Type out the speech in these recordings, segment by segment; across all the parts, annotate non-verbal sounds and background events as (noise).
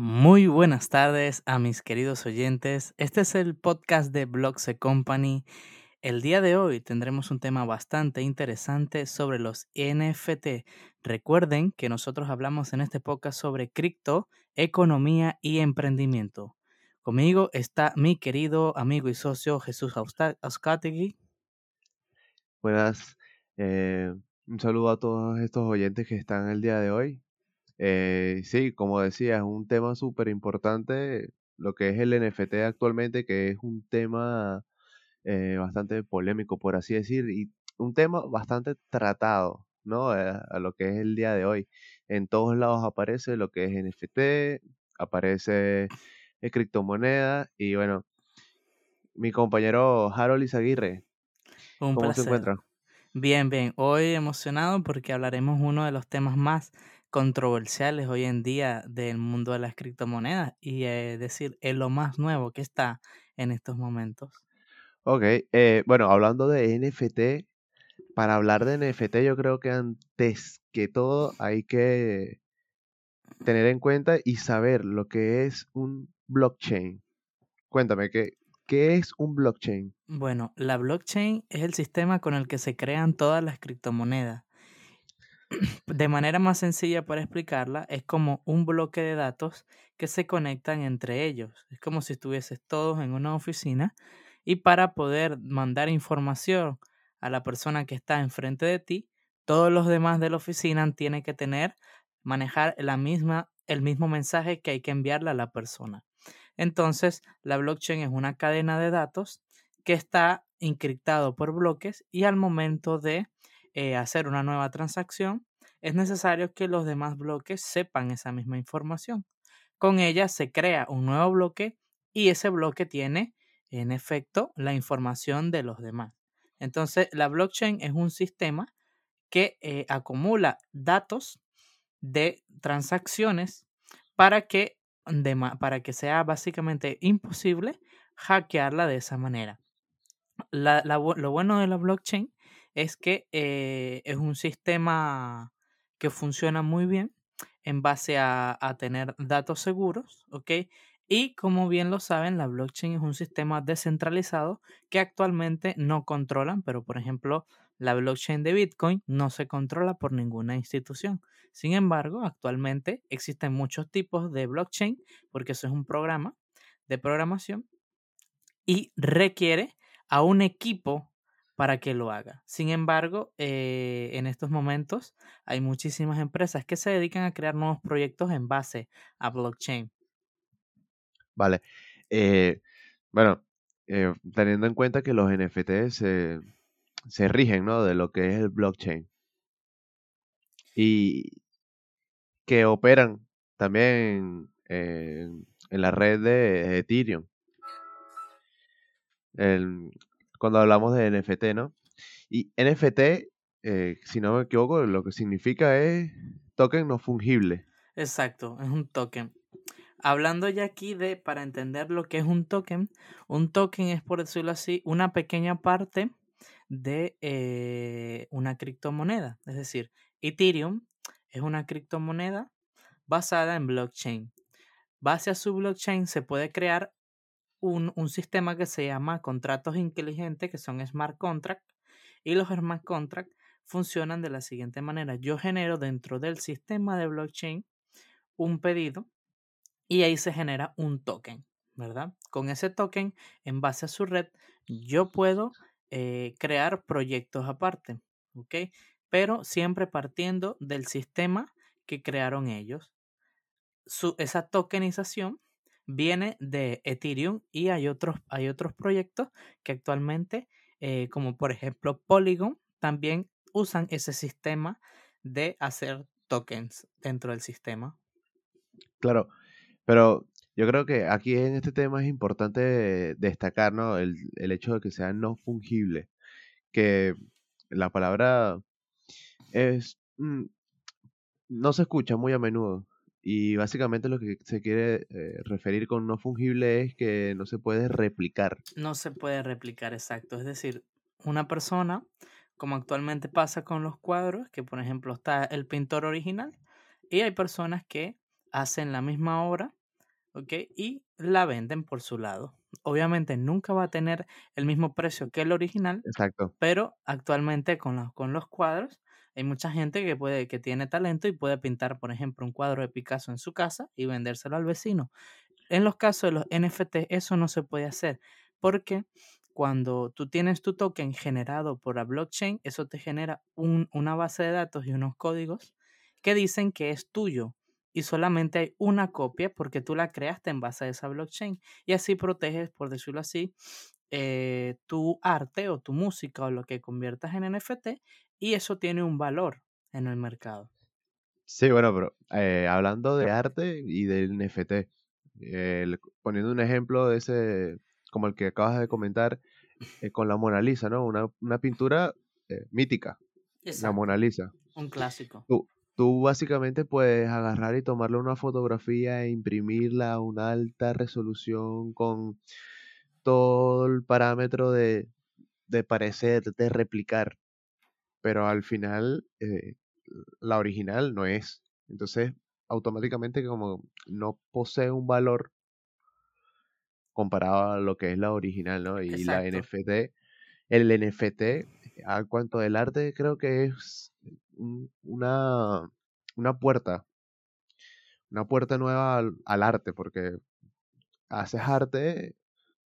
Muy buenas tardes a mis queridos oyentes. Este es el podcast de Blogs Company. El día de hoy tendremos un tema bastante interesante sobre los NFT. Recuerden que nosotros hablamos en este podcast sobre cripto, economía y emprendimiento. Conmigo está mi querido amigo y socio Jesús Auscategui. Buenas, eh, un saludo a todos estos oyentes que están el día de hoy. Eh, sí, como decía, es un tema súper importante lo que es el NFT actualmente, que es un tema eh, bastante polémico, por así decir, y un tema bastante tratado, ¿no? Eh, a lo que es el día de hoy. En todos lados aparece lo que es NFT, aparece criptomoneda, y bueno, mi compañero Harold Izaguirre, ¿cómo se encuentra? Bien, bien. Hoy emocionado porque hablaremos uno de los temas más controversiales hoy en día del mundo de las criptomonedas y es eh, decir, es lo más nuevo que está en estos momentos. Ok, eh, bueno, hablando de NFT, para hablar de NFT yo creo que antes que todo hay que tener en cuenta y saber lo que es un blockchain. Cuéntame, ¿qué, qué es un blockchain? Bueno, la blockchain es el sistema con el que se crean todas las criptomonedas (clears throat) de manera más sencilla para explicarla, es como un bloque de datos que se conectan entre ellos. Es como si estuvieses todos en una oficina y para poder mandar información a la persona que está enfrente de ti, todos los demás de la oficina tienen que tener, manejar la misma, el mismo mensaje que hay que enviarle a la persona. Entonces, la blockchain es una cadena de datos que está encriptado por bloques y al momento de eh, hacer una nueva transacción, es necesario que los demás bloques sepan esa misma información. Con ella se crea un nuevo bloque y ese bloque tiene, en efecto, la información de los demás. Entonces, la blockchain es un sistema que eh, acumula datos de transacciones para que, para que sea básicamente imposible hackearla de esa manera. lo bueno de la blockchain es que eh, es un sistema que funciona muy bien en base a, tener datos seguros, ¿ok? Y como bien lo saben, la blockchain es un sistema descentralizado que actualmente no controlan, pero por ejemplo, la blockchain de Bitcoin no se controla por ninguna institución. Sin embargo, actualmente existen muchos tipos de blockchain porque eso es un programa de programación y requiere a un equipo para que lo haga. Sin embargo, eh, en estos momentos hay muchísimas empresas que se dedican a crear nuevos proyectos en base a blockchain. Vale. Eh, bueno, eh, teniendo en cuenta que los NFT se, se, rigen, ¿no? De lo que es el blockchain. Y que operan también en, la red de Ethereum. El, cuando hablamos de NFT, ¿no? Y NFT, eh, si no me equivoco, lo que significa es token no fungible. Exacto, es un token. Hablando ya aquí de, para entender lo que es un token, un token es, por decirlo así, una pequeña parte de eh, una criptomoneda. Es decir, Ethereum es una criptomoneda basada en blockchain. Base a su blockchain se puede crear un, sistema que se llama contratos inteligentes, que son smart contracts, y los smart contracts funcionan de la siguiente manera. Yo genero dentro del sistema de blockchain un pedido y ahí se genera un token, ¿verdad? Con ese token, en base a su red, yo puedo eh, crear proyectos aparte, ¿ok? Pero siempre partiendo del sistema que crearon ellos. Su, esa tokenización viene de Ethereum y hay otros, hay otros proyectos que actualmente, eh, como por ejemplo Polygon, también usan ese sistema de hacer tokens dentro del sistema. Claro, pero yo creo que aquí en este tema es importante destacar el, hecho de que sea no fungible, que la palabra es... Mm, no se escucha muy a menudo. Y básicamente lo que se quiere eh, referir con no fungible es que no se puede replicar. No se puede replicar, exacto. Es decir, una persona, como actualmente pasa con los cuadros, que por ejemplo está el pintor original, y hay personas que hacen la misma obra ¿ok? Y la venden por su lado. Obviamente nunca va a tener el mismo precio que el original, Exacto. pero actualmente con los, con los cuadros hay mucha gente que puede que tiene talento y puede pintar, por ejemplo, un cuadro de Picasso en su casa y vendérselo al vecino. En los casos de los NFT eso no se puede hacer porque cuando tú tienes tu token generado por la blockchain, eso te genera un- una base de datos y unos códigos que dicen que es tuyo y solamente hay una copia porque tú la creaste en base a esa blockchain y así proteges, por decirlo así, eh, tu arte o tu música o lo que conviertas en NFT y eso tiene un valor en el mercado. Sí, bueno, pero eh, hablando de arte y del NFT, eh, poniendo un ejemplo de ese, como el que acabas de comentar, eh, con la Mona Lisa, ¿no? Una, una pintura eh, mítica, la Exacto, Mona Lisa. un clásico. Tú, tú básicamente puedes agarrar y tomarle una fotografía e imprimirla a una alta resolución con todo el parámetro de, de parecer, de replicar, pero al final eh, la original no es. Entonces, automáticamente como no posee un valor comparado a lo que es la original, ¿no? Y la. NFT, el NFT, a cuanto del arte, creo que es un- una, una puerta, una puerta nueva al, al arte, porque haces arte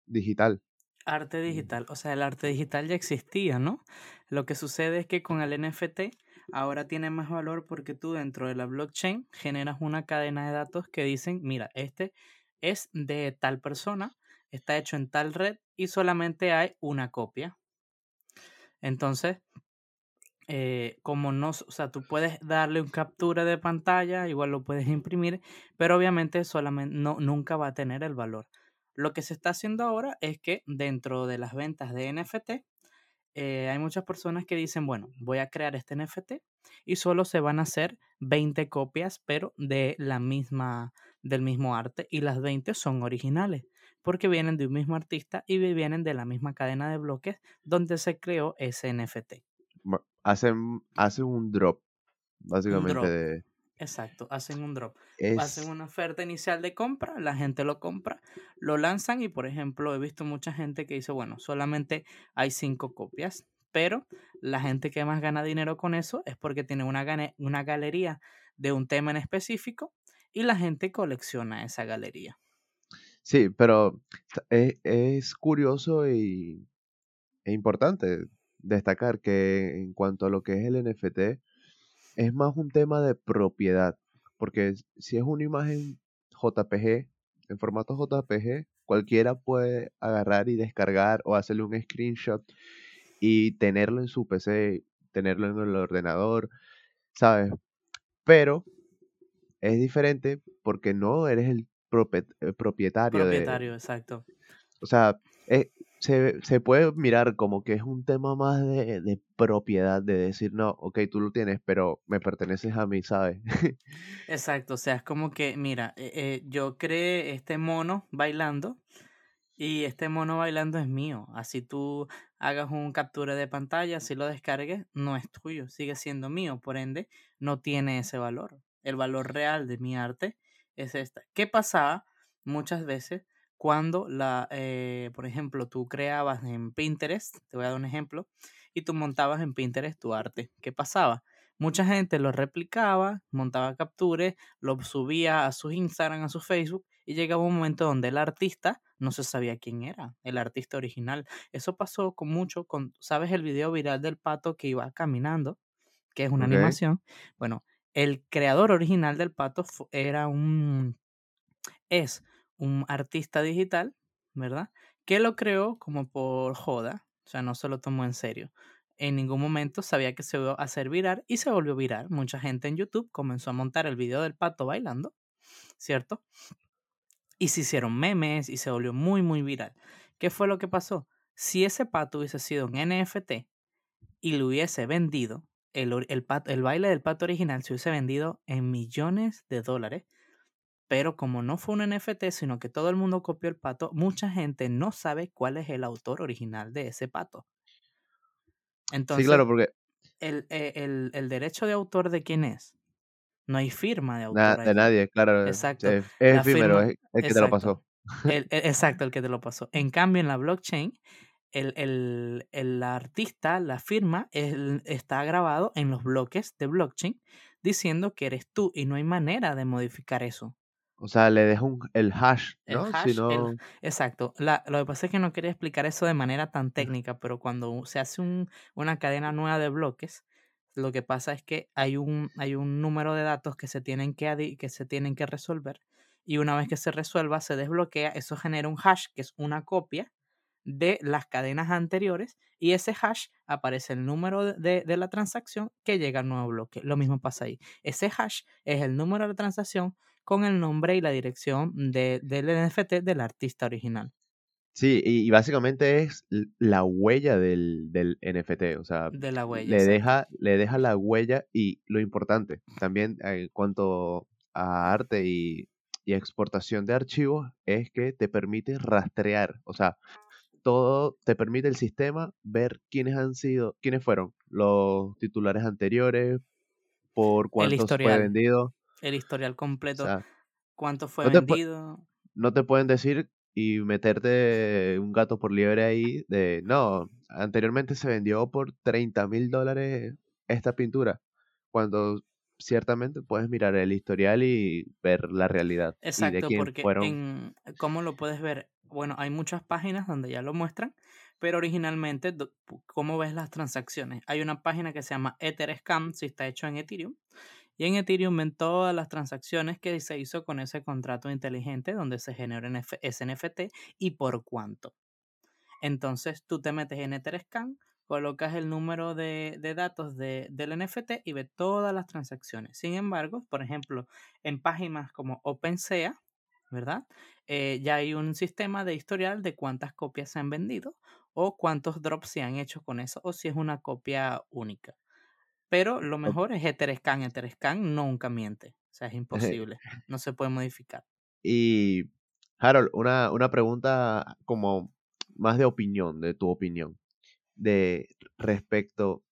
digital. Arte digital, o sea, el arte digital ya existía, ¿no? Lo que sucede es que con el NFT ahora tiene más valor porque tú dentro de la blockchain generas una cadena de datos que dicen, mira, este es de tal persona, está hecho en tal red y solamente hay una copia. Entonces, eh, como no, o sea, tú puedes darle un captura de pantalla, igual lo puedes imprimir, pero obviamente solamente no, nunca va a tener el valor. Lo que se está haciendo ahora es que dentro de las ventas de NFT, eh, hay muchas personas que dicen, bueno, voy a crear este NFT y solo se van a hacer 20 copias, pero de la misma, del mismo arte y las 20 son originales porque vienen de un mismo artista y vienen de la misma cadena de bloques donde se creó ese NFT. Hacen, hacen un drop, Un básicamente, drop. de... Exacto, hacen un drop. Hacen una oferta inicial de compra, la gente lo compra, lo lanzan y, por ejemplo, he visto mucha gente que dice, bueno, solamente hay cinco copias, pero la gente que más gana dinero con eso es porque tiene una, una galería de un tema en específico y la gente colecciona esa galería. sí, pero es, es curioso y, e importante destacar que en cuanto a lo que es el NFT, es más un tema de propiedad, porque si es una imagen JPG, en formato JPG, cualquiera puede agarrar y descargar o hacerle un screenshot y tenerlo en su PC, tenerlo en el ordenador, ¿sabes? Pero es diferente porque no eres el eh, propietario de, Propietario, exacto. o sea, eh, se, se puede mirar como que es un tema más de, de propiedad, de decir, no, ok, tú lo tienes, pero me perteneces a mí, ¿sabes? (laughs) Exacto, o sea, es como que, mira, eh, eh, yo creé este mono bailando y este mono bailando es mío. Así tú hagas un captura de pantalla, si lo descargues, no es tuyo, sigue siendo mío, por ende, no tiene ese valor. El valor real de mi arte es esta. ¿Qué pasaba muchas veces cuando la, eh, por ejemplo, tú creabas en Pinterest, te voy a dar un ejemplo, y tú montabas en Pinterest tu arte? ¿Qué pasaba? Mucha gente lo replicaba, montaba capturas, lo subía a sus Instagram, a su Facebook, y llegaba un momento donde el artista no se sabía quién era, el artista original. Eso pasó con mucho, con, ¿sabes el video viral del pato que iba caminando? Que es una animación. Bueno, el creador original del pato era un, es un artista digital, ¿verdad? Que lo creó como por joda, o sea, no se lo tomó en serio. En ningún momento sabía que se iba a hacer viral y se volvió viral. Mucha gente en YouTube comenzó a montar el video del pato bailando, ¿cierto? Y se hicieron memes y se volvió muy, muy viral. ¿Qué fue lo que pasó? Si ese pato hubiese sido un NFT y lo hubiese vendido, el, el, pato- el baile del pato original se hubiese vendido en millones de dólares, pero como no fue un NFT, sino que todo el mundo copió el pato, mucha gente no sabe cuál es el autor original de ese pato. Sí, Entonces, claro, porque el, eh, el- el derecho de autor de quién es, no hay firma de Na- autor de nadie, claro. Exacto. Es, es efímero, firma, es el que te lo pasó. El- (laughs) exacto, el que te lo pasó. En cambio, en la blockchain, el, el- el artista, la firma, el- está grabado en los bloques de blockchain diciendo que eres tú y no hay manera de modificar eso. O sea, le deja un, el hash, El ¿no? hash, Si el- no, exacto. La- lo que pasa es que no quería explicar eso de manera tan técnica, pero cuando se hace un- una cadena nueva de bloques, lo que pasa es que hay un, hay un número de datos que se tienen que, que se tienen que resolver y una vez que se resuelva, se desbloquea, eso genera un hash, que es una copia de las cadenas anteriores y ese hash aparece el número de- de, de la transacción que llega al nuevo bloque. Lo mismo pasa ahí. Ese hash es el número de la transacción con el nombre y la dirección de- del NFT del artista original, Sí, y, y básicamente es la huella del, del NFT, o sea, de la huella. le deja, le deja la huella y lo importante, también eh, en cuanto a arte y, y exportación de archivos, es que te permite rastrear, o sea, todo te permite el sistema ver quiénes han sido, quiénes fueron los titulares anteriores, por cuántos fue vendido, el historial o completo, sea, cuánto fue no vendido. no te pueden decir y meterte un gato por liebre ahí de, no, anteriormente se vendió por 30 mil dólares esta pintura, cuando ciertamente puedes mirar el historial y ver la realidad y de Exacto, quién porque fueron. en cómo lo puedes ver, bueno, hay muchas páginas donde ya lo muestran, pero originalmente, ¿cómo ves las transacciones? Hay una página que se llama Etherscan, si está hecho en Ethereum, y en Ethereum ven todas las transacciones que se hizo con ese contrato inteligente donde se ese NFT y por cuánto. Entonces tú te metes en Etherscan, colocas el número de, de datos de- del NFT y ves todas las transacciones. Sin embargo, por ejemplo, en páginas como OpenSea, ¿verdad? Eh, ya hay un sistema de historial de cuántas copias se han vendido o cuántos drops se han hecho con eso o si es una copia única. Pero lo mejor es Etherscan. Etherscan nunca miente. O sea, es (laughs) imposible. No se puede modificar. Y, Harold, una, una pregunta como más de opinión, de tu opinión, de respecto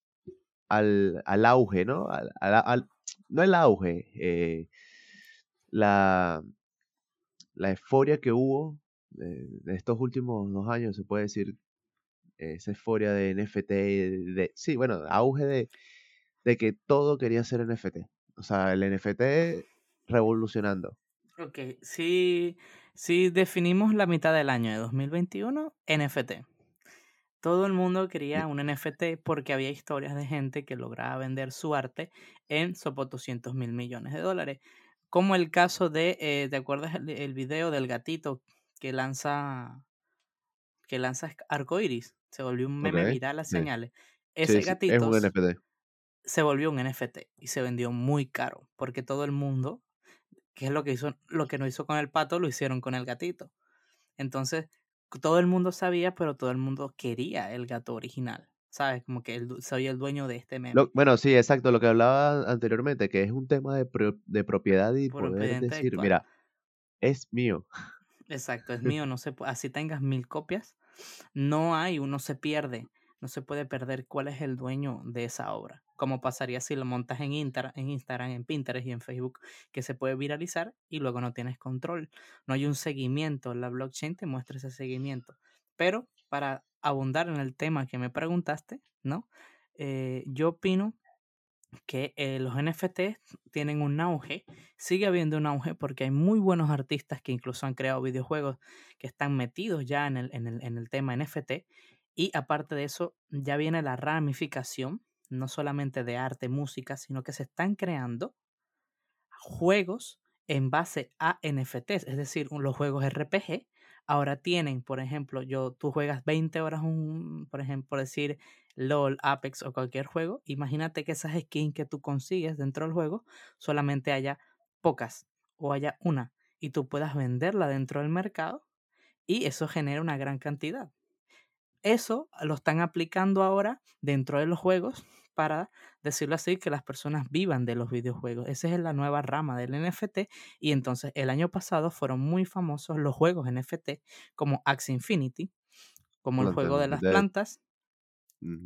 al, al auge, ¿no? Al, al- no el auge, eh, la, la euforia que hubo de, de estos últimos dos años, se puede decir, eh, esa euforia de NFT, de, de- sí, bueno, auge de, de que todo quería ser NFT. O sea, el NFT revolucionando. Ok, si, si definimos la mitad del año de 2021, NFT. Todo el mundo quería un NFT porque había historias de gente que lograba vender su arte en sopo 200 mil millones de dólares. Como el caso de, eh, ¿te acuerdas el, el video del gatito que lanza, que lanza arcoiris? Se volvió un meme viral a sí. señales. Sí, Ese sí, es gatito un NFT. Se volvió un NFT y se vendió muy caro porque todo el mundo, que es lo que hizo, lo que no hizo con el pato, lo hicieron con el gatito. Entonces, todo el mundo sabía, pero todo el mundo quería el gato original. ¿Sabes? Como que el soy el dueño de este meme. Lo- bueno, sí, exacto, lo que hablaba anteriormente, que es un tema de, pro- de propiedad y poder decir, mira, es mío. Exacto, es (laughs) mío, no se así tengas mil copias, no hay, uno se pierde, no se puede perder cuál es el dueño de esa obra. Como pasaría si lo montas en, en Instagram, en Pinterest y en Facebook, que se puede viralizar y luego no tienes control. No hay un seguimiento, la blockchain te muestra ese seguimiento. Pero para abundar en el tema que me preguntaste, ¿no? Eh, yo opino que eh, los NFT tienen un auge, sigue habiendo un auge porque hay muy buenos artistas que incluso han creado videojuegos que están metidos ya en el, en el, en el tema NFT y aparte de eso ya viene la ramificación, no solamente de arte, música, sino que se están creando juegos en base a NFTs, es decir, los juegos RPG ahora tienen, por ejemplo, yo tú juegas 20 horas un, por ejemplo, decir LOL, Apex o cualquier juego, imagínate que esas skins que tú consigues dentro del juego solamente haya pocas o haya una y tú puedas venderla dentro del mercado y eso genera una gran cantidad. Eso lo están aplicando ahora dentro de los juegos para decirlo así, que las personas vivan de los videojuegos. Esa es la nueva rama del NFT y entonces el año pasado fueron muy famosos los juegos NFT como Axie Infinity, como el juego de las plantas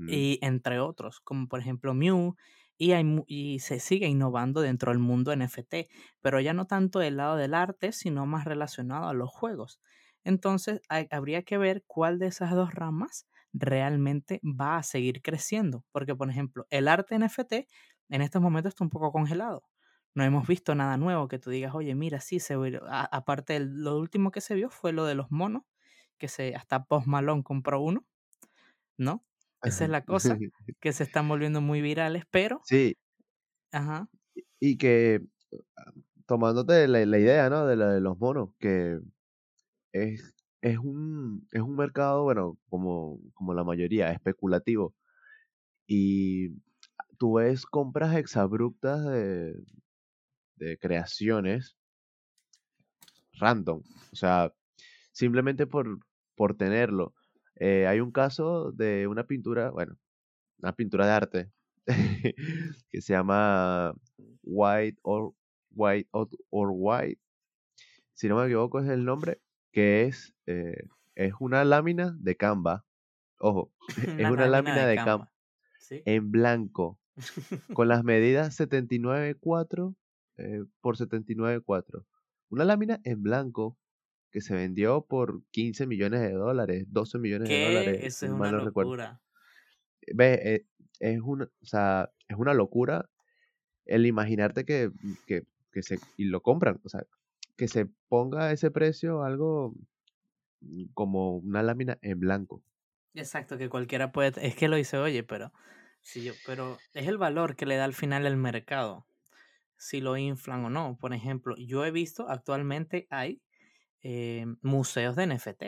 y entre otros, como por ejemplo Mew y, hay, y se sigue innovando dentro del mundo NFT, pero ya no tanto del lado del arte, sino más relacionado a los juegos. Entonces habría que ver cuál de esas dos ramas realmente va a seguir creciendo, porque por ejemplo, el arte NFT en estos momentos está un poco congelado. No hemos visto nada nuevo que tú digas, oye, mira, sí, se aparte, lo último que se vio fue lo de los monos, que se, hasta Post Malone compró uno, ¿no? Esa es la (laughs) cosa, que se están volviendo muy virales, pero... Sí. Ajá. Y que, ah, tomándote la, la idea, ¿no? De la de los monos, que es, es, un, es un mercado, bueno, como, como la mayoría, especulativo. Y tú ves compras exabruptas de, de creaciones random. O sea, simplemente por, por tenerlo. Eh, hay un caso de una pintura, bueno, una pintura de arte (laughs) que se llama White or White or, White. Si no me equivoco es el nombre, que es, eh, es una lámina de Canva. Ojo, (laughs) es una lámina, de, Canva, en blanco, (laughs) con las medidas 79.4 eh, por 79.4. Una lámina en blanco que se vendió por 15 millones de dólares, 12 millones de dólares. Eso es una locura. Ve, eh, es, una, o sea, es una locura el imaginarte que, que, que, se, y lo compran, o sea, que se ponga ese precio algo como una lámina en blanco. Exacto, que cualquiera puede, es que lo dice, oye, pero, si yo, pero es el valor que le da al final el mercado si lo inflan o no. Por ejemplo, yo he visto actualmente hay eh, museos de NFT.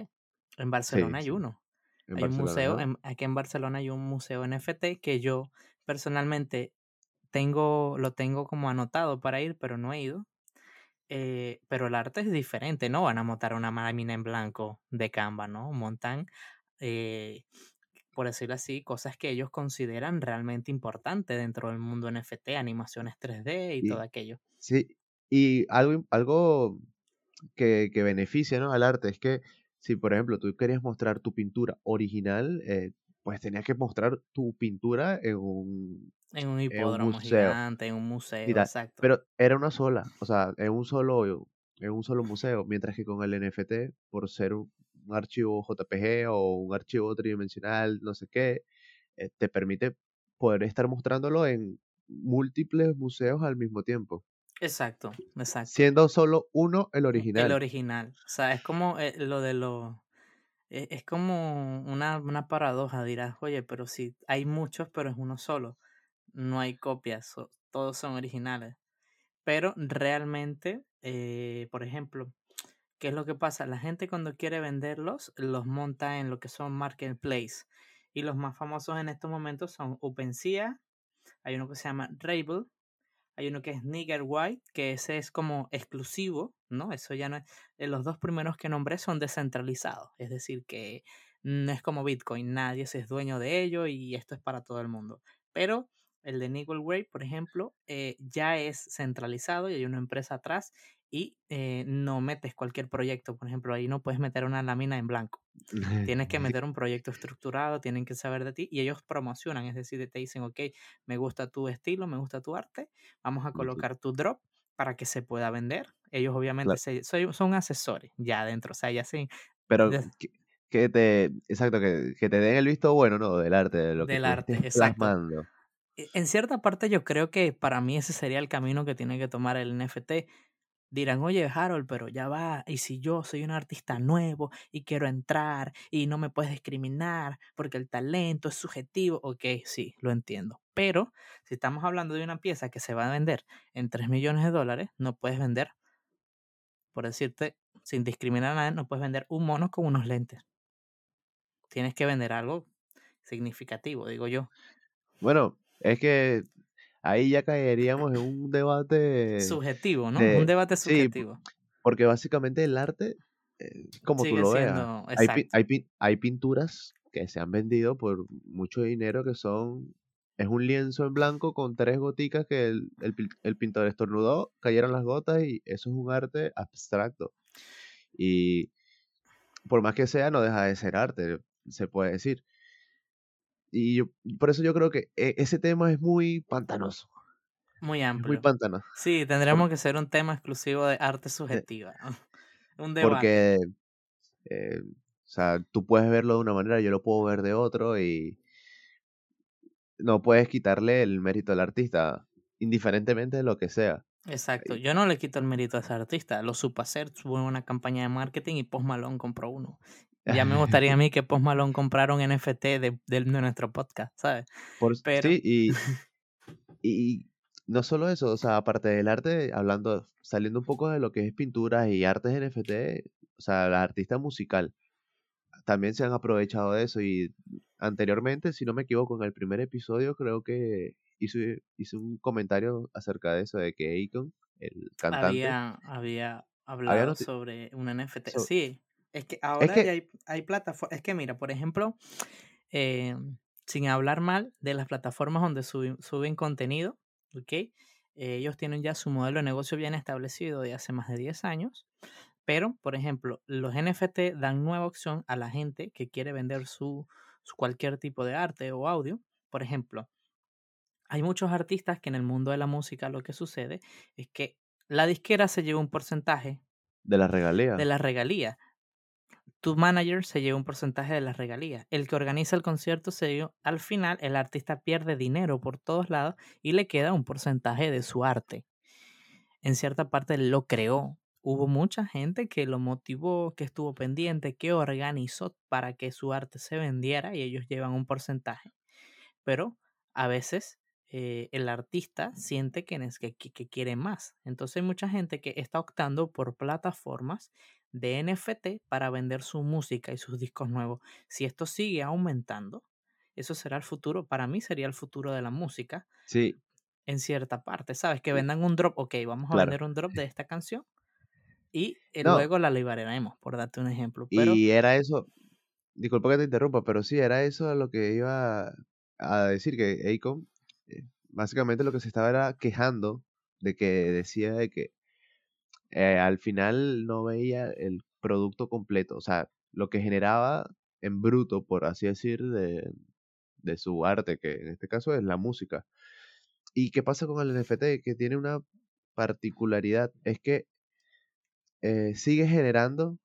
En Barcelona hay uno. hay un museo, aquí en Barcelona hay un museo NFT que yo personalmente tengo, lo tengo como anotado para ir, pero no he ido. Eh, pero el arte es diferente, no van a montar una lámina en blanco de Canva, ¿no? Montan eh, por decirlo así, cosas que ellos consideran realmente importantes dentro del mundo NFT, animaciones 3D y, todo aquello. Sí, y algo, algo que, que beneficia ¿no? al arte es que si, por ejemplo, tú querías mostrar tu pintura original, eh, pues tenías que mostrar tu pintura en un, en un hipódromo gigante, en un museo, exacto. Pero era una sola, o sea, en un solo, en un solo museo, mientras que con el NFT, por ser un, un archivo JPG o un archivo tridimensional, no sé qué, eh, te permite poder estar mostrándolo en múltiples museos al mismo tiempo. Exacto, exacto. Siendo solo uno el original. El original. O sea, es como eh, lo de lo... E, es como una, una paradoja, dirás, oye, pero si hay muchos, pero es uno solo. No hay copias, todos son originales. Pero realmente, eh, por ejemplo, ¿Qué es lo que pasa? La gente cuando quiere venderlos los monta en lo que son marketplace. Y los más famosos en estos momentos son OpenSea, hay uno que se llama Rabel, hay uno que es Nigger White, que ese es como exclusivo, ¿no? Eso ya no es. Eh, los dos primeros que nombré son descentralizados, es decir, que no es como Bitcoin, nadie se es dueño de ello y esto es para todo el mundo. Pero el de Nigger White, por ejemplo, eh, ya es centralizado y hay una empresa atrás y eh, no metes cualquier proyecto. Por ejemplo, ahí no puedes meter una lámina en blanco. (laughs) Tienes que meter un proyecto estructurado, tienen que saber de ti y ellos promocionan, es decir, te dicen, ok, me gusta tu estilo, me gusta tu arte, vamos a colocar tu drop para que se pueda vender. Ellos obviamente son asesores ya adentro, o sea, ya sí. Pero que, te, exacto, que, te den el visto bueno, ¿no? Del arte, de lo del que arte, exacto. E, en cierta parte yo creo que para mí ese sería el camino que tiene que tomar el NFT dirán, oye Harold, pero ya va, y si yo soy un artista nuevo y quiero entrar y no me puedes discriminar porque el talento es subjetivo, ok, sí, lo entiendo. Pero si estamos hablando de una pieza que se va a vender en 3 millones de dólares, no puedes vender, por decirte, sin discriminar a nadie, no puedes vender un mono con unos lentes. Tienes que vender algo significativo, digo yo. Bueno, es que ahí ya caeríamos en un debate... Subjetivo, ¿no? un debate subjetivo. porque básicamente el arte, eh, como tú lo veas, hay, hay, hay, pinturas que se han vendido por mucho dinero que son... Es un lienzo en blanco con tres goticas que el, el, el pintor estornudó, cayeron las gotas y eso es un arte abstracto. Y por más que sea, no deja de ser arte, se puede decir. Y yo, por eso yo creo que e- ese tema es muy pantanoso. Muy Es muy amplio. pantanoso. Sí, tendremos que ser un tema exclusivo de arte de- subjetiva. (laughs) Un debate. porque, eh, o sea, tú puedes verlo de una manera, yo lo puedo ver de otro y no puedes quitarle el mérito al artista, indiferentemente de lo que sea. Exacto. Y- Yo no le quito el mérito a ese artista. Lo supo hacer. Tuvo una campaña de marketing y Post Malone compró uno. Ya me gustaría a (laughs) mí que Post Malone comprara un NFT de, de nuestro podcast, ¿sabes? Por, Pero, sí, y, (laughs) y no solo eso, o sea, aparte del arte, hablando, saliendo un poco de lo que es pinturas y artes NFT, o sea, la artista musical también se han aprovechado de eso y anteriormente, si no me equivoco, en el primer episodio creo que hice, hice un comentario acerca de eso, de que Akon, el cantante, había, había hablado sobre un NFT. so- Sí, es que es ahora ya hay, hay plataformas. Es que mira, por ejemplo, eh, sin hablar mal de las plataformas donde suben, suben contenido, ¿ok? Eh, ellos tienen ya su modelo de negocio bien establecido de hace más de 10 años, pero, por ejemplo, los NFT dan nueva opción a la gente que quiere vender su, su cualquier tipo de arte o audio. Por ejemplo, hay muchos artistas que en el mundo de la música lo que sucede es que la disquera se lleva un porcentaje de la de regalía, la regalía. Tu manager se lleva un porcentaje de las regalías. El que organiza el concierto se lleva, al final el artista pierde dinero por todos lados y le queda un porcentaje de su arte. En cierta parte lo creó. Hubo mucha gente que lo motivó, que estuvo pendiente, que organizó para que su arte se vendiera y ellos llevan un porcentaje. Pero a veces eh, el artista siente que, que- que quiere más. Entonces hay mucha gente que está optando por plataformas de NFT para vender su música y sus discos nuevos. Si esto sigue aumentando, eso será el futuro. Para mí sería el futuro de la música sí, en cierta parte. ¿Sabes? Que vendan un drop. Ok, vamos a claro. vender un drop de esta canción y eh, No, luego la liberaremos, por darte un ejemplo. Pero y era eso, disculpa que te interrumpa, pero sí, era eso lo que iba a decir, que Akon, eh, básicamente lo que se estaba era quejando de que decía de que eh, al final no veía el producto completo, o sea, lo que generaba en bruto, por así decir, de, de su arte, que en este caso es la música. ¿Y qué pasa con el NFT? Que tiene una particularidad, es que eh, sigue generando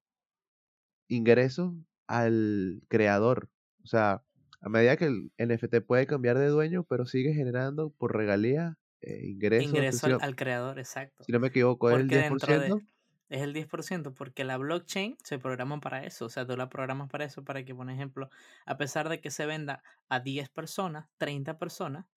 ingresos al creador. O sea, a medida que el NFT puede cambiar de dueño, pero sigue generando por regalía eh, ingreso al, creador, exacto. si no me equivoco, es el Porque dentro de... 10%. Es el 10%, porque la blockchain se programa para eso. O sea, tú la programas para eso, para que, por ejemplo, a pesar de que se venda a 10 personas, 30 personas,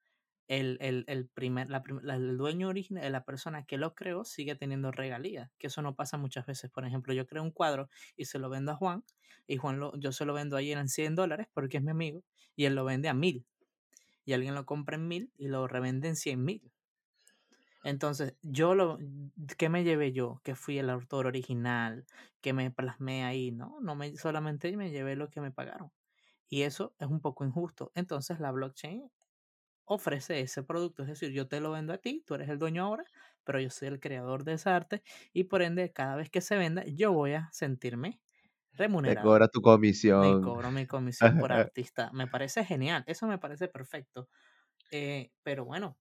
el, el, el, primer, la, el dueño original, la persona que lo creó, sigue teniendo regalías. Que eso no pasa muchas veces. Por ejemplo, yo creo un cuadro y se lo vendo a Juan, y Juan lo, yo se lo vendo ahí en 100 dólares porque es mi amigo, y él lo vende a 1000. Y alguien lo compra en 1000 y lo revende en 100 mil. Entonces, yo lo, ¿qué me llevé yo? Que fui el autor original, que me plasmé ahí, ¿no? No me, solamente me llevé lo que me pagaron. Y eso es un poco injusto. Entonces, la blockchain ofrece ese producto, es decir, yo te lo vendo a ti, tú eres el dueño ahora, pero yo soy el creador de esa arte y por ende, cada vez que se venda, yo voy a sentirme Te remunerado. cobra tu Me comisión. cobro mi (laughs) comisión por artista. Me parece genial, eso me parece perfecto. Eh, pero bueno,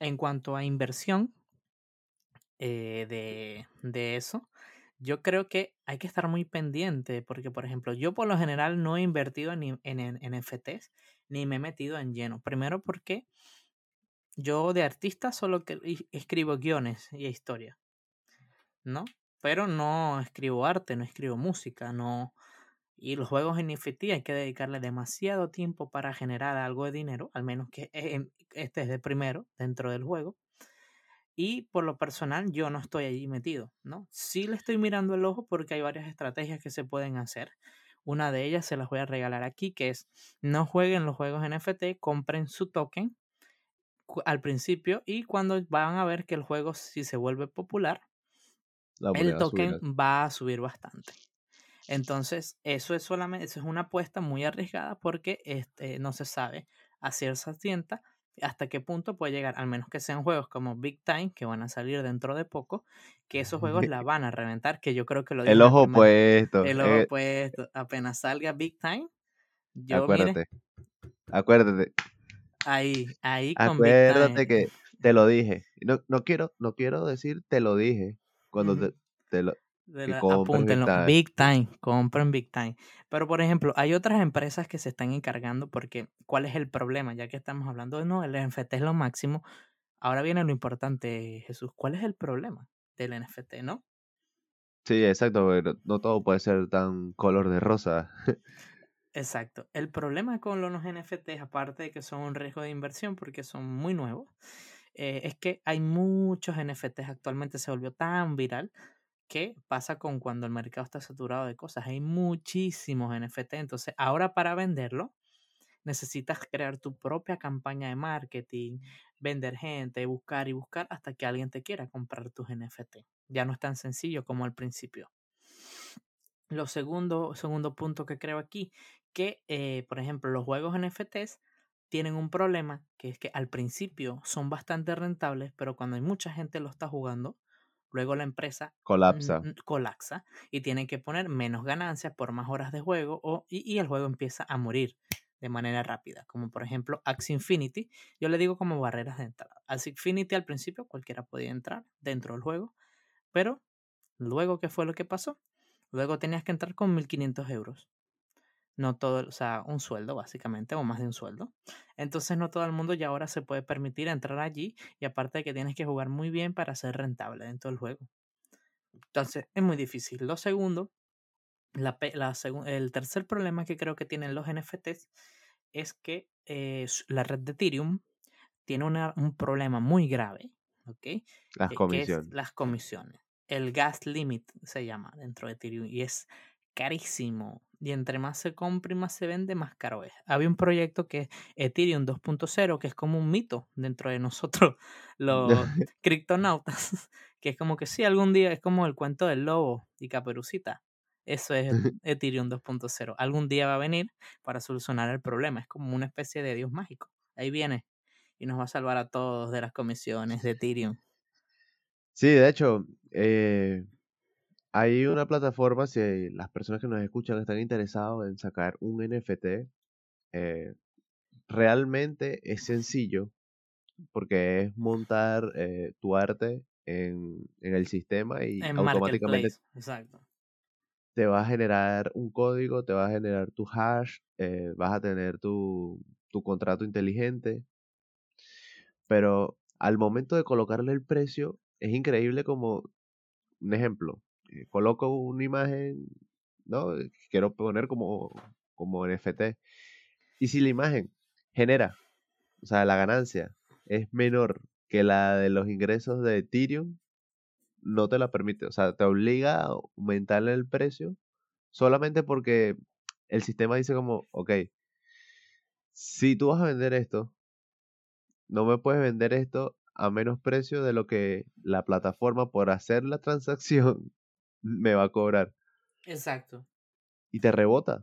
en cuanto a inversión eh, de, de eso, yo creo que hay que estar muy pendiente porque, por ejemplo, yo por lo general no he invertido en, en, en NFTs ni me he metido en lleno. Primero porque yo de artista solo que escribo guiones y historia, ¿no? Pero no escribo arte, no escribo música, no... Y los juegos NFT hay que dedicarle demasiado tiempo para generar algo de dinero, al menos que eh, este es de primero dentro del juego. Y por lo personal yo no estoy allí metido, ¿no? Sí le estoy mirando el ojo porque hay varias estrategias que se pueden hacer. Una de ellas se las voy a regalar aquí, que es no jueguen los juegos NFT, compren su token al principio y cuando van a ver que el juego si se vuelve popular, La el token subirá. va a subir bastante. Entonces, eso es solamente, eso es una apuesta muy arriesgada porque este, no se sabe a cierta ciencia hasta qué punto puede llegar, al menos que sean juegos como Big Time, que van a salir dentro de poco, que esos (laughs) juegos la van a reventar, que yo creo que lo El ojo puesto. el ojo eh, puesto, apenas salga Big Time, yo mire, acuérdate. Acuérdate. Ahí, ahí con Acuérdate que te lo dije. No, no, quiero, no quiero decir te lo dije cuando te, te, lo, apúntenlo, big time, compren big time. Pero por ejemplo, hay otras empresas que se están encargando porque ¿cuál es el problema? Ya que estamos hablando de no, el NFT es lo máximo. Ahora viene lo importante, Jesús. ¿Cuál es el problema del NFT, no? Sí, exacto, pero no todo puede ser tan color de rosa. (laughs) Exacto. El problema con los NFTs, aparte de que son un riesgo de inversión porque son muy nuevos, eh, es que hay muchos NFTs. Actualmente se volvió tan viral que pasa con cuando el mercado está saturado de cosas. Hay muchísimos NFT. Entonces, ahora para venderlo, necesitas crear tu propia campaña de marketing, vender gente, buscar y buscar hasta que alguien te quiera comprar tus NFT. Ya no es tan sencillo como al principio. Lo segundo, segundo punto que creo aquí, que eh, por ejemplo los juegos NFTs tienen un problema, que es que al principio son bastante rentables, pero cuando hay mucha gente lo está jugando, Luego la empresa colapsa. colapsa y tiene que poner menos ganancias por más horas de juego o, y, el juego empieza a morir de manera rápida. Como por ejemplo Axie Infinity. Yo le digo como barreras de entrada. Axie Infinity al principio cualquiera podía entrar dentro del juego. Pero luego, ¿qué fue lo que pasó? Luego tenías que entrar con 1500 euros no todo, o sea, un sueldo básicamente, o más de un sueldo. Entonces no todo el mundo ya ahora se puede permitir entrar allí y aparte de que tienes que jugar muy bien para ser rentable dentro del juego. Entonces es muy difícil. Lo segundo, la, el tercer problema que creo que tienen los NFTs es que eh, la red de Ethereum tiene un problema muy grave, ¿ok? Las comisiones. las comisiones. El gas limit se llama dentro de Ethereum y es carísimo. Y entre más se compra y más se vende, más caro es. Había un proyecto que es Ethereum 2.0, que es como un mito dentro de nosotros, (laughs) los (laughs) criptonautas. (laughs) Que es como que sí, algún día es como el cuento del lobo y caperucita. Eso es Ethereum 2.0. Algún día va a venir para solucionar el problema. Es como una especie de Dios mágico. Ahí viene y nos va a salvar a todos de las comisiones de Ethereum. Sí, de hecho, eh, hay una plataforma, si las personas que nos escuchan están interesados en sacar un NFT, eh, realmente es sencillo porque es montar eh, tu arte en, el sistema y automáticamente te va a generar un código, te va a generar tu hash, eh, vas a tener tu, tu contrato inteligente, pero al momento de colocarle el precio, es increíble como, un ejemplo, eh, coloco una imagen, ¿no? Quiero poner como, como NFT. Y si la imagen genera, o sea, la ganancia es menor que la de los ingresos de Ethereum, no te la permite. O sea, te obliga a aumentarle el precio solamente porque el sistema dice como, ok, si tú vas a vender esto, no me puedes vender esto a menos precio de lo que la plataforma por hacer la (laughs) transacción me va a cobrar. Exacto. Y te rebota.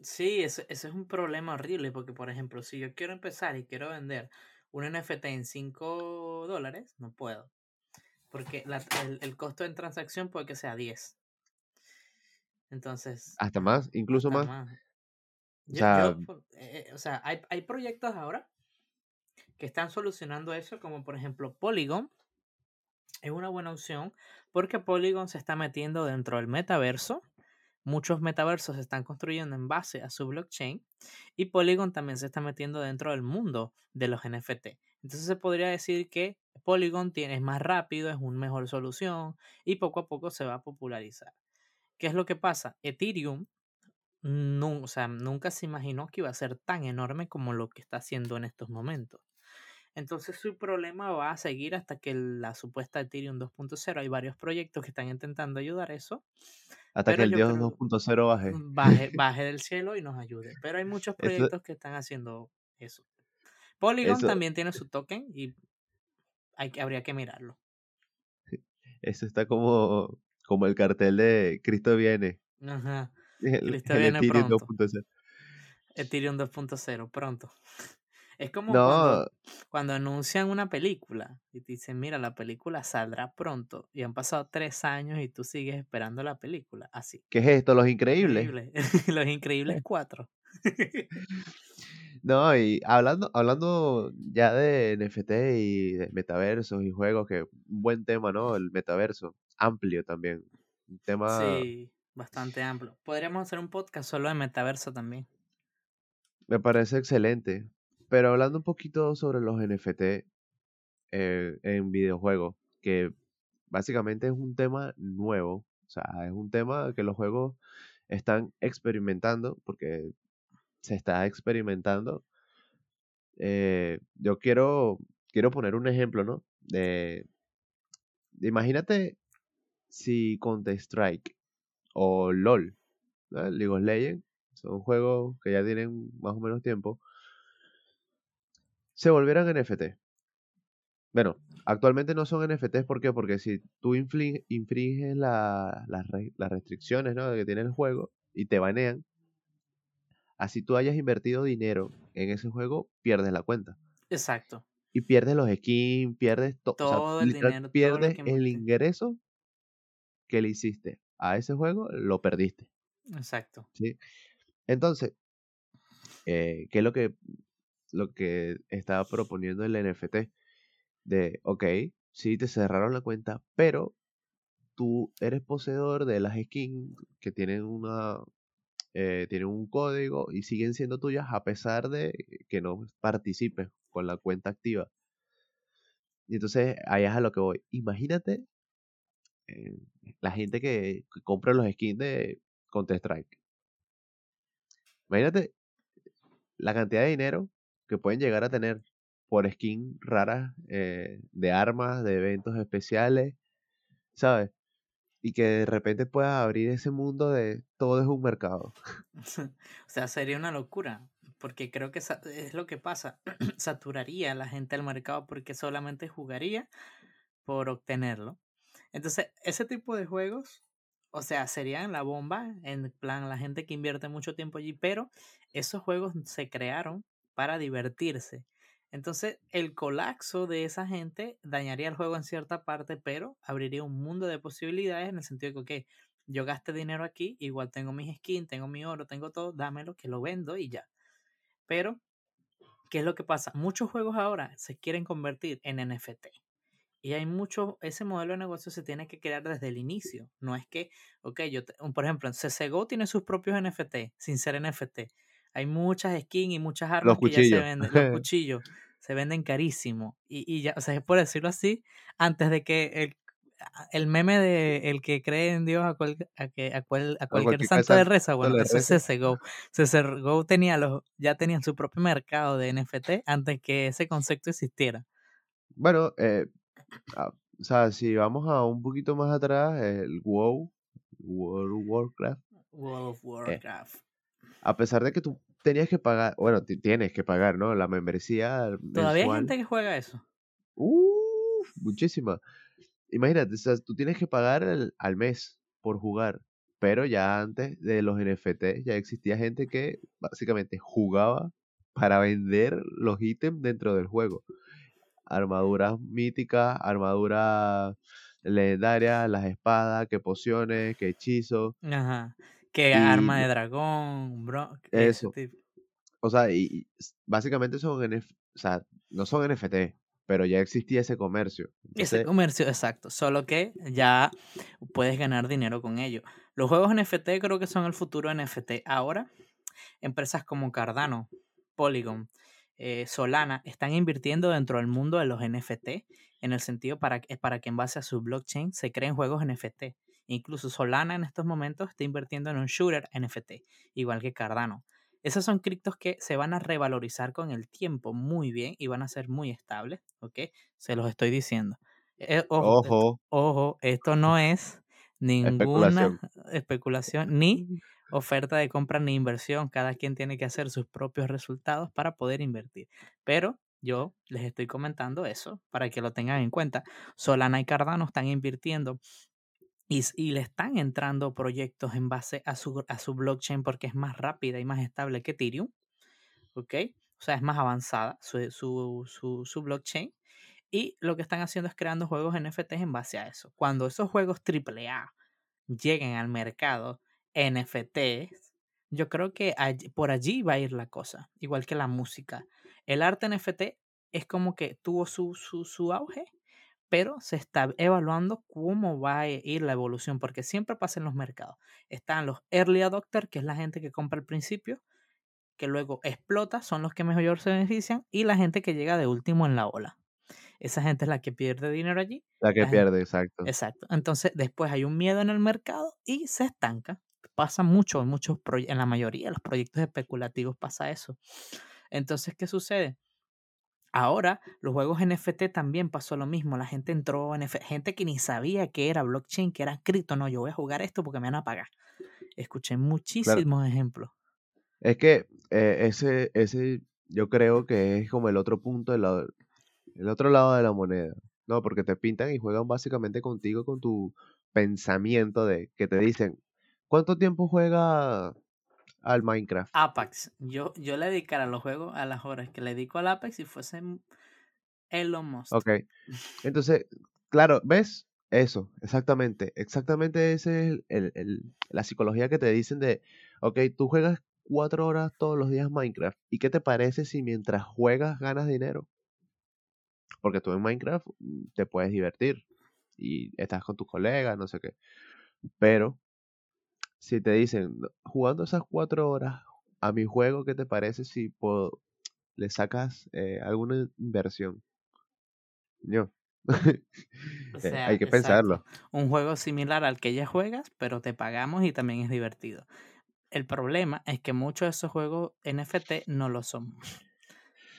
Sí, ese, es un problema horrible porque, por ejemplo, si yo quiero empezar y quiero vender un NFT en 5 dólares, no puedo. Porque el, costo de transacción puede que sea 10. Entonces. Hasta más, incluso más. o sea, eh, eh, o sea hay, hay proyectos ahora que están solucionando eso, como por ejemplo Polygon, es una buena opción porque Polygon se está metiendo dentro del metaverso. Muchos metaversos se están construyendo en base a su blockchain y Polygon también se está metiendo dentro del mundo de los NFT. Entonces se podría decir que Polygon tiene, es más rápido, es una mejor solución y poco a poco se va a popularizar. ¿Qué es lo que pasa? Ethereum nunca se imaginó que iba a ser tan enorme como lo que está haciendo en estos momentos. Entonces su problema va a seguir hasta que la supuesta Ethereum 2.0, hay varios proyectos que están intentando ayudar a eso. Hasta que el Dios 2.0 baje. Mm, baje. (laughs) Baje del cielo y nos ayude. Pero hay muchos proyectos que están haciendo eso. Polygon también tiene su token y hay, habría que mirarlo. Eso está como, como el cartel de Cristo viene. Ajá. Cristo viene Ethereum pronto. 2.0. Ethereum 2.0, pronto. Es como cuando, anuncian una película y te dicen, mira, la película saldrá pronto y han pasado tres años y tú sigues esperando la película. Así. ¿Qué es esto? Los Increíbles. (laughs) Los Increíbles (laughs) cuatro. No, y hablando, hablando ya de NFT y de metaversos y juegos, que un buen tema, ¿no? El metaverso, amplio también. Un tema, Sí, bastante amplio. Podríamos hacer un podcast solo de metaverso también. me parece excelente. Pero hablando un poquito sobre los NFT eh, en videojuegos, que básicamente es un tema nuevo, o sea, es un tema que los juegos están experimentando, porque se está experimentando. Eh, yo quiero, quiero poner un ejemplo, ¿no? De, imagínate si Counter-Strike o LOL, ¿no? League of Legends, son juegos que ya tienen más o menos tiempo, se volvieran NFT. Bueno, actualmente no son NFTs, ¿por qué? Porque si tú infringes la- las re- las restricciones, ¿no? que tiene el juego y te banean, así tú hayas invertido dinero en ese juego, pierdes la cuenta. Exacto. Y pierdes los skins, pierdes to- o sea, Todo el dinero, pierdes el ingreso que le hiciste a ese juego, lo perdiste. Exacto. ¿sí? Entonces, eh, ¿qué es lo que, lo que estaba proponiendo el NFT? De, ok, sí, te cerraron la cuenta, pero tú eres poseedor de las skins que tienen una eh, tienen un código y siguen siendo tuyas a pesar de que no participes con la cuenta activa. Y entonces, ahí es a lo que voy. Imagínate eh, la gente que, que compra los skins de Counter-Strike. Imagínate la cantidad de dinero que pueden llegar a tener por skins raras eh, de armas, de eventos especiales, ¿sabes? Y que de repente puedas abrir ese mundo de todo es un mercado. (laughs) o sea, sería una locura, porque creo que es lo que pasa. (clears throat) Saturaría a la gente al mercado porque solamente jugaría por obtenerlo. Entonces, ese tipo de juegos, o sea, serían la bomba, en plan, la gente que invierte mucho tiempo allí, pero esos juegos se crearon para divertirse. Entonces, el colapso de esa gente dañaría el juego en cierta parte, pero abriría un mundo de posibilidades en el sentido de que, yo gasté dinero aquí, igual tengo mis skins, tengo mi oro, tengo todo, dámelo, que lo vendo y ya. Pero, ¿qué es lo que pasa? Muchos juegos ahora se quieren convertir en NFT. Y hay mucho, ese modelo de negocio se tiene que crear desde el inicio. No es que, ok, yo, te- por ejemplo, en CSGO tiene sus propios NFT, sin ser NFT. Hay muchas skins y muchas Los armas que ya se venden. Los (laughs) cuchillos se venden carísimo. Y, y ya, o sea, es por decirlo así, antes de que el, el meme de el que cree en Dios a, cual- a, que, a, cual- a A cualquier santo de reza, no bueno, eso es. CSGO. CSGO tenía los, ya tenían su propio mercado de NFT antes que ese concepto existiera. Bueno, eh, o sea, si vamos a un poquito más atrás, el WoW, World of Warcraft, World of Warcraft. A pesar de que tú tenías que pagar, bueno, ti- tienes que pagar, ¿no? La membresía Todavía hay gente que juega eso. Uf, muchísima. Imagínate, o sea, tú tienes que pagar el- al mes por jugar, pero ya antes de los NFT ya existía gente que básicamente jugaba para vender los ítems dentro del juego. Armaduras míticas, armaduras legendarias, las espadas, que pociones, que hechizos. Ajá. Que Y arma de dragón, bro. Eso, o sea, y, básicamente son NF, o sea, no son NFT, pero ya existía ese comercio. Ese comercio, exacto. Solo que ya puedes ganar dinero con ello. Los juegos NFT creo que son el futuro NFT. Ahora, empresas como Cardano, Polygon, eh, Solana están invirtiendo dentro del mundo de los NFT en el sentido para, que- para que en base a su blockchain se creen juegos NFT. Incluso Solana en estos momentos está invirtiendo en un shooter NFT, igual que Cardano. Esos son criptos que se van a revalorizar con el tiempo muy bien y van a ser muy estables, ¿ok? Se los estoy diciendo. Eh, ojo, esto, ojo, ojo, esto no es ninguna especulación. especulación ni oferta de compra ni inversión. Cada quien tiene que hacer sus propios resultados para poder invertir. Pero yo les estoy comentando eso para que lo tengan en cuenta. Solana y Cardano están invirtiendo y, le están entrando proyectos en base a su, a su blockchain porque es más rápida y más estable que Ethereum. ¿Ok? O sea, es más avanzada su, su, su, su blockchain. Y lo que están haciendo es creando juegos NFTs en base a eso. Cuando esos juegos AAA lleguen al mercado NFTs, Yo creo que por allí va a ir la cosa, igual que la música. El arte NFT es como que tuvo su, su, su auge, pero se está evaluando cómo va a ir la evolución, porque siempre pasa en los mercados. Están los early adopters, que es la gente que compra al principio, que luego explota, son los que mejor se benefician, y la gente que llega de último en la ola. Esa gente es la que pierde dinero allí. La que pierde, exacto. Exacto. Entonces, después hay un miedo en el mercado y se estanca. Pasa mucho, en, muchos en la mayoría de los proyectos especulativos pasa eso. Entonces, ¿qué sucede? Ahora, los juegos NFT también pasó lo mismo. La gente entró en gente que ni sabía que era blockchain, que era cripto. No, yo voy a jugar esto porque me van a pagar. Escuché muchísimos ejemplos. Es que eh, ese, ese, yo creo que es como el otro punto del lado, el otro lado de la moneda, ¿no? Porque te pintan y juegan básicamente contigo con tu pensamiento de que te dicen, ¿cuánto tiempo juega al Minecraft? Apex. Yo, yo le dedicara a los juegos a las horas que le dedico al Apex si fuese Elon Musk. Ok. (laughs) Entonces, claro, ¿ves? Eso, exactamente. Exactamente esa es el, el, la psicología que te dicen de, ok, tú juegas cuatro horas todos los días Minecraft. ¿Y qué te parece si mientras juegas ganas dinero? Porque tú en Minecraft mm, te puedes divertir y estás con tus colegas, no sé qué. Pero si te dicen, jugando esas cuatro horas a mi juego, ¿qué te parece si le sacas eh, alguna inversión? Yo. (laughs) Eh, hay que pensarlo. Un juego similar al que ya juegas, pero te pagamos y también es divertido. El problema es que muchos de esos juegos NFT no lo son.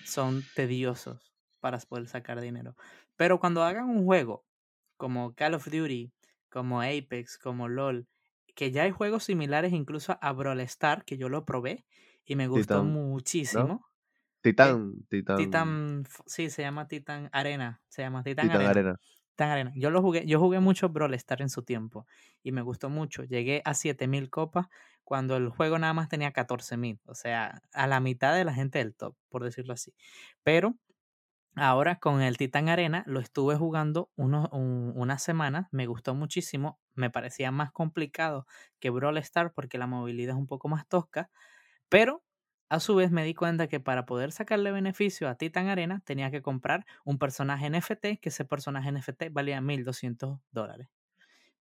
Son tediosos para poder sacar dinero. Pero cuando hagan un juego como Call of Duty, como Apex, como LOL, que ya hay juegos similares incluso a Brawl Star, que yo lo probé y me gustó muchísimo. Titan, Titan. Titan, sí, se llama Titan Arena, se llama Titan, Arena. Titan Arena. Yo lo jugué, yo jugué mucho Brawl Star en su tiempo y me gustó mucho. Llegué a 7000 copas cuando el juego nada más tenía 14000, o sea, a la mitad de la gente del top, por decirlo así. Pero Ahora con el Titan Arena lo estuve jugando unos, una semana, me gustó muchísimo, me parecía más complicado que Brawl Star porque la movilidad es un poco más tosca, pero a su vez me di cuenta que para poder sacarle beneficio a Titan Arena tenía que comprar un personaje NFT, que ese personaje NFT valía 1200 dólares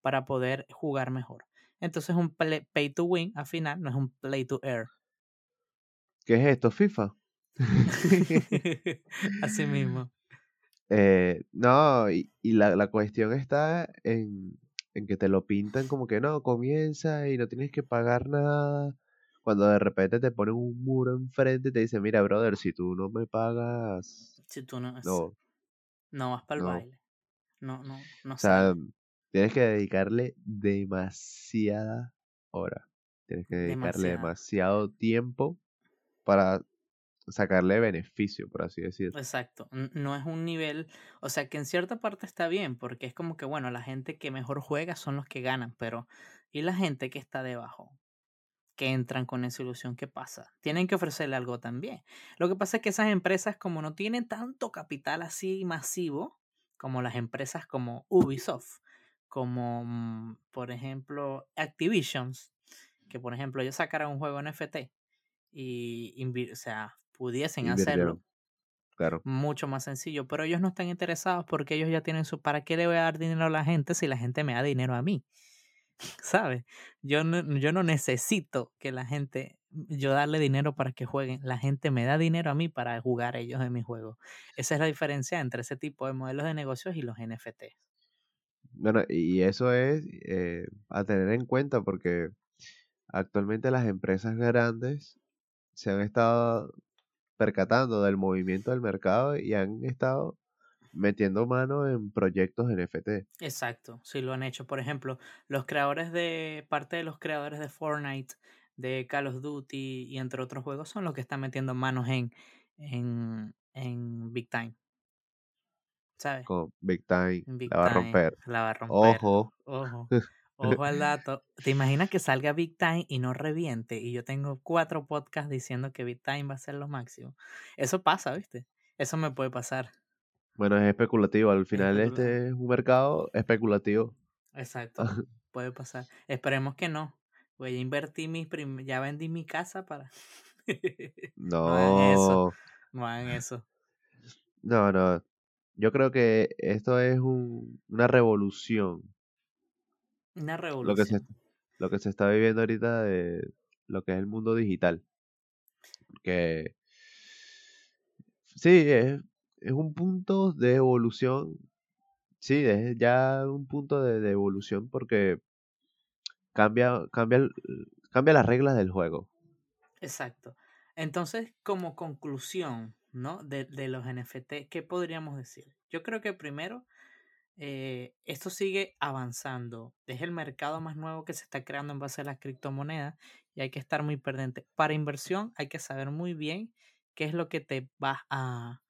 para poder jugar mejor. Entonces un pay to win al final, no es un play to earn. ¿Qué es esto, FIFA? (laughs) Así mismo. Eh, no, y, la, la, cuestión está en, en, que te lo pintan como que no, comienza y no tienes que pagar nada. Cuando de repente te ponen un muro enfrente y te dicen, mira, brother, si tú no me pagas... Si tú no... No, no vas para el baile. No, no, no. O sea, tienes que dedicarle demasiada hora. Tienes que dedicarle demasiado tiempo para sacarle beneficio, por así decirlo. Exacto. No es un nivel, o sea que en cierta parte está bien, porque es como que, bueno, la gente que mejor juega son los que ganan, pero ¿y la gente que está debajo? Que entran con esa ilusión, ¿qué pasa? Tienen que ofrecerle algo también. Lo que pasa es que esas empresas, como no tienen tanto capital así masivo, como las empresas como Ubisoft, como mm, por ejemplo Activisions, que por ejemplo ellos sacaron un juego NFT y, o sea, pudiesen hacerlo. Claro. Mucho más sencillo, pero ellos no están interesados porque ellos ya tienen su... ¿Para qué le voy a dar dinero a la gente si la gente me da dinero a mí? (laughs) ¿Sabes? Yo no, yo no necesito que la gente, yo darle dinero para que jueguen. La gente me da dinero a mí para jugar ellos en mi juego. Esa es la diferencia entre ese tipo de modelos de negocios y los NFT. Bueno, y eso es eh, a tener en cuenta porque actualmente las empresas grandes se han estado percatando del movimiento del mercado y han estado metiendo mano en proyectos NFT. Exacto, sí lo han hecho. Por ejemplo, los creadores de, parte de los creadores de Fortnite, de Call of Duty y entre otros juegos son los que están metiendo manos en, en, en Big Time. ¿Sabes? Con Big Time. la va a romper. La va a romper. Ojo. Ojo. (laughs) Ojo al dato. ¿Te imaginas que salga Big Time y no reviente? Y yo tengo cuatro podcasts diciendo que Big Time va a ser lo máximo. Eso pasa, ¿viste? Eso me puede pasar. Bueno, es especulativo. Al final este es un mercado especulativo. Exacto. (laughs) puede pasar. Esperemos que no. Voy a invertir mis prim ya vendí mi casa para... (laughs) no hagan eso. No, No hagan eso. no, no. Yo creo que esto es un- una revolución. Una Lo que, se, revolución. lo que se está viviendo ahorita de lo que es el mundo digital. Porque sí, es, es un punto de evolución. Sí, es ya un punto de, de evolución porque cambia, cambia, cambia las reglas del juego. Exacto. Entonces, como conclusión, ¿no? De, de los NFT, ¿qué podríamos decir? Yo creo que primero, eh, esto sigue avanzando. Es el mercado más nuevo que se está creando en base a las criptomonedas y hay que estar muy pendiente. Para inversión hay que saber muy bien qué es lo que te vas a,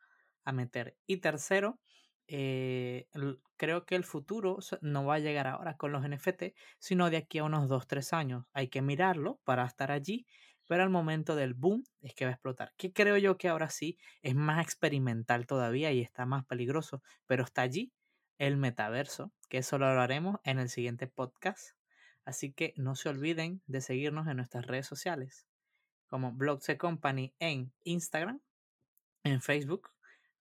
a meter. Y tercero, eh, creo que el futuro no va a llegar ahora con los NFT, sino de aquí a unos 2, 3 años. Hay que mirarlo para estar allí, pero al momento del boom es que va a explotar. Que creo yo que ahora sí es más experimental todavía y está más peligroso, pero está allí el metaverso, que eso lo hablaremos en el siguiente podcast. Así que no se olviden de seguirnos en nuestras redes sociales, como Blogse Company en Instagram, en Facebook,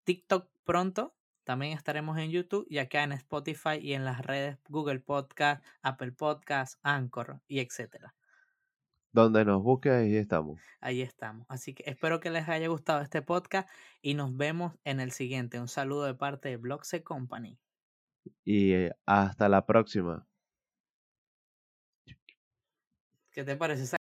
TikTok pronto. También estaremos en YouTube y acá en Spotify y en las redes Google Podcast, Apple Podcast, Anchor y etcétera. Donde nos busques, ahí estamos. Ahí estamos. Así que espero que les haya gustado este podcast y nos vemos en el siguiente. Un saludo de parte de Blogse Company. Y eh, hasta la próxima. ¿Qué te parece?